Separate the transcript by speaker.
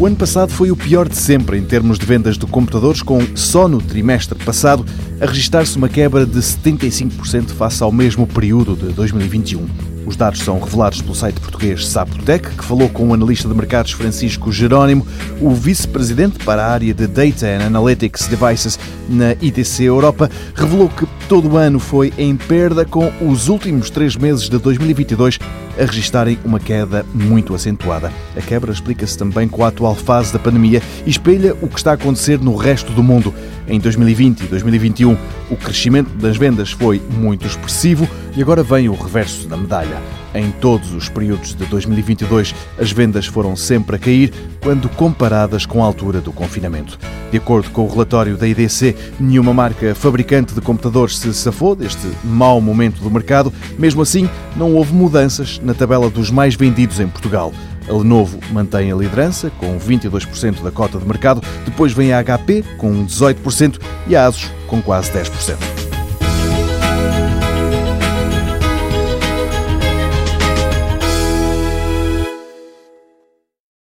Speaker 1: O ano passado foi o pior de sempre em termos de vendas de computadores, com só no trimestre passado a registrar-se uma quebra de 75% face ao mesmo período de 2021. Os dados são revelados pelo site português Sapotec, que falou com o analista de mercados Francisco Jerónimo, o vice-presidente para a área de Data and Analytics Devices na ITC Europa, revelou que todo o ano foi em perda, com os últimos três meses de 2022 a registarem uma queda muito acentuada. A quebra explica-se também com a atual fase da pandemia e espelha o que está a acontecer no resto do mundo. Em 2020 e 2021, o crescimento das vendas foi muito expressivo e agora vem o reverso da medalha. Em todos os períodos de 2022, as vendas foram sempre a cair quando comparadas com a altura do confinamento. De acordo com o relatório da IDC, nenhuma marca fabricante de computadores se safou deste mau momento do mercado. Mesmo assim, não houve mudanças na tabela dos mais vendidos em Portugal. A Lenovo mantém a liderança, com 22% da cota de mercado. Depois vem a HP, com 18%, e a Asus, com quase 10%.